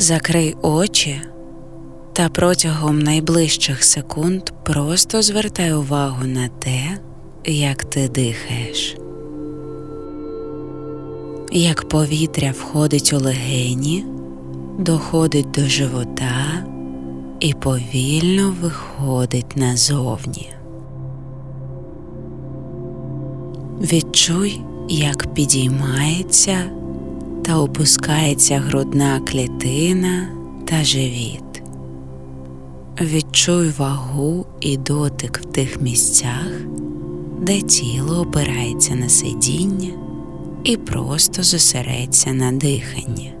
Закрий очі та протягом найближчих секунд просто звертай увагу на те, як ти дихаєш, як повітря входить у легені, доходить до живота і повільно виходить назовні. Відчуй, як підіймається та опускається грудна клітина та живіт. Відчуй вагу і дотик в тих місцях, де тіло опирається на сидіння і просто зосередься на диханні.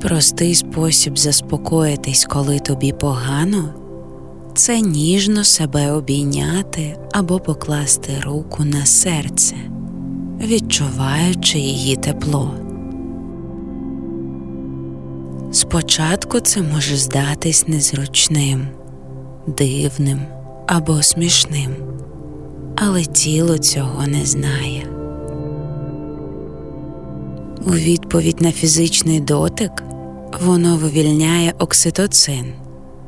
Простий спосіб заспокоїтись, коли тобі погано, це ніжно себе обійняти або покласти руку на серце, відчуваючи її тепло. Спочатку це може здатись незручним, дивним або смішним, але тіло цього не знає. У відповідь на фізичний дотик воно вивільняє окситоцин,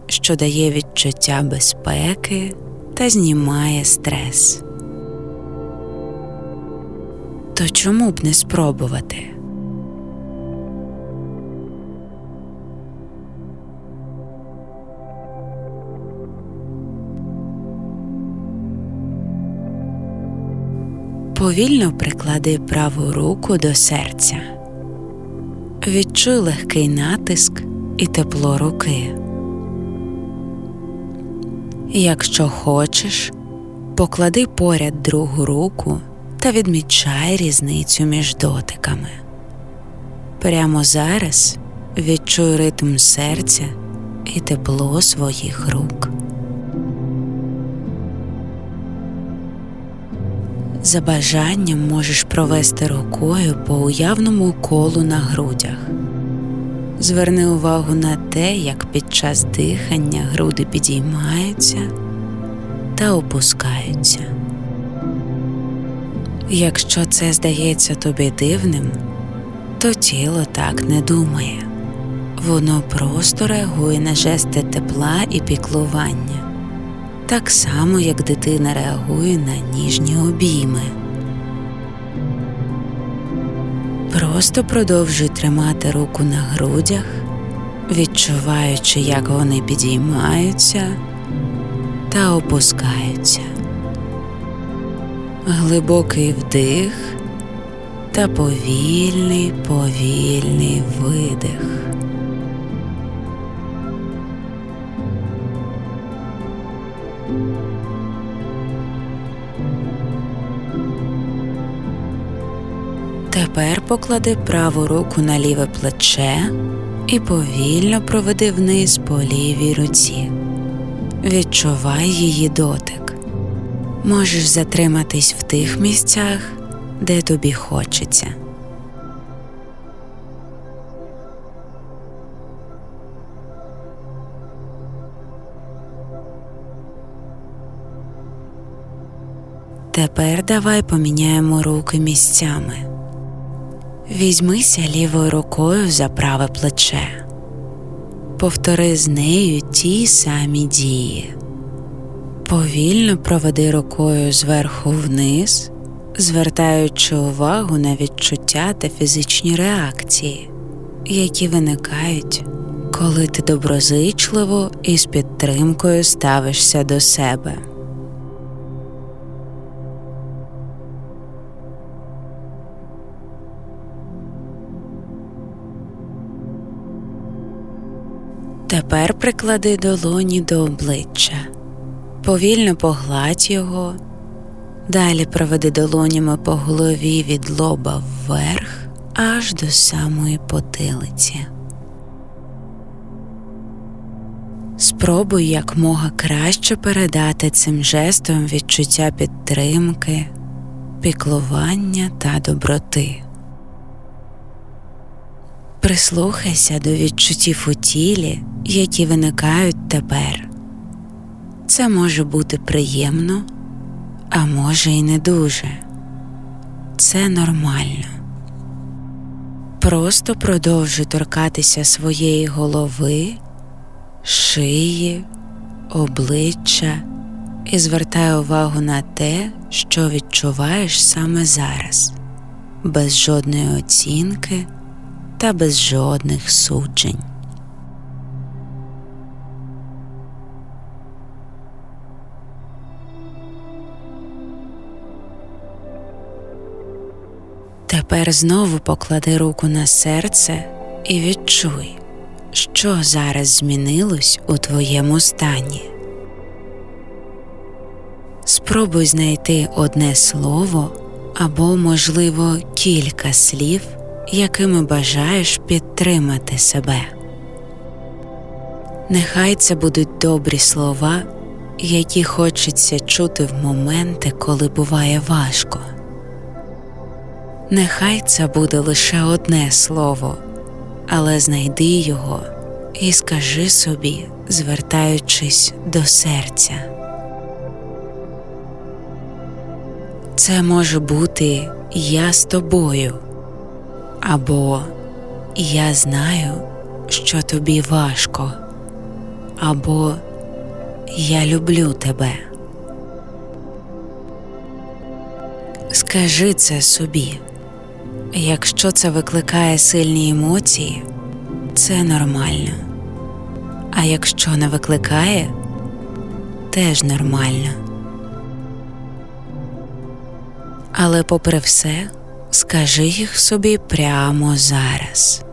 що дає відчуття безпеки та знімає стрес. То чому б не спробувати? Повільно приклади праву руку до серця. Відчуй легкий натиск і тепло руки. Якщо хочеш, поклади поряд другу руку та відмічай різницю між дотиками. Прямо зараз відчуй ритм серця і тепло своїх рук. За бажанням можеш провести рукою по уявному колу на грудях. Зверни увагу на те, як під час дихання груди підіймаються та опускаються. Якщо це здається тобі дивним, то тіло так не думає, воно просто реагує на жести тепла і піклування так само, як дитина реагує на ніжні обійми. Просто продовжуй тримати руку на грудях, відчуваючи, як вони підіймаються та опускаються. Глибокий вдих та повільний повільний видих. Тепер поклади праву руку на ліве плече і повільно проведи вниз по лівій руці. Відчувай її дотик. Можеш затриматись в тих місцях, де тобі хочеться. Тепер давай поміняємо руки місцями. Візьмися лівою рукою за праве плече, повтори з нею ті самі дії, повільно проведи рукою зверху вниз, звертаючи увагу на відчуття та фізичні реакції, які виникають, коли ти доброзичливо і з підтримкою ставишся до себе. Тепер приклади долоні до обличчя, повільно погладь його, далі проведи долонями по голові від лоба вверх аж до самої потилиці. Спробуй якмога краще передати цим жестом відчуття підтримки, піклування та доброти. Прислухайся до відчуттів у тілі, які виникають тепер. Це може бути приємно, а може і не дуже. Це нормально. Просто продовжуй торкатися своєї голови, шиї, обличчя і звертай увагу на те, що відчуваєш саме зараз, без жодної оцінки та без жодних суджень. Тепер знову поклади руку на серце і відчуй, що зараз змінилось у твоєму стані. Спробуй знайти одне слово або, можливо, кілька слів, якими бажаєш підтримати себе. Нехай це будуть добрі слова, які хочеться чути в моменти, коли буває важко. Нехай це буде лише одне слово, але знайди його і скажи собі, звертаючись до серця. Це може бути я з тобою, або Я знаю, що тобі важко, або Я люблю тебе. Скажи це собі. Якщо це викликає сильні емоції, це нормально. А якщо не викликає, теж нормально. Але, попри все, скажи їх собі прямо зараз.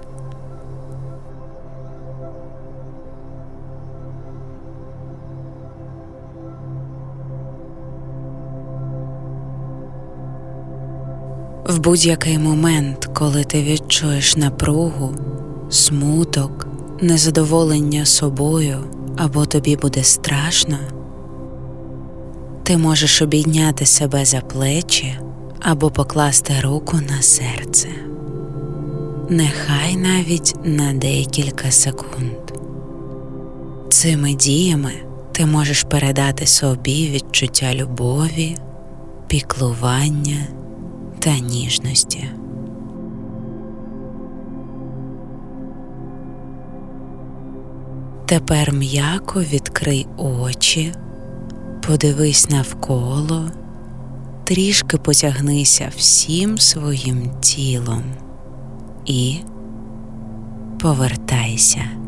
В будь-який момент, коли ти відчуєш напругу, смуток, незадоволення собою або тобі буде страшно, ти можеш обійняти себе за плечі або покласти руку на серце, нехай навіть на декілька секунд. Цими діями ти можеш передати собі відчуття любові, піклування та ніжності. Тепер м'яко відкрий очі, подивись навколо, трішки потягнися всім своїм тілом і повертайся.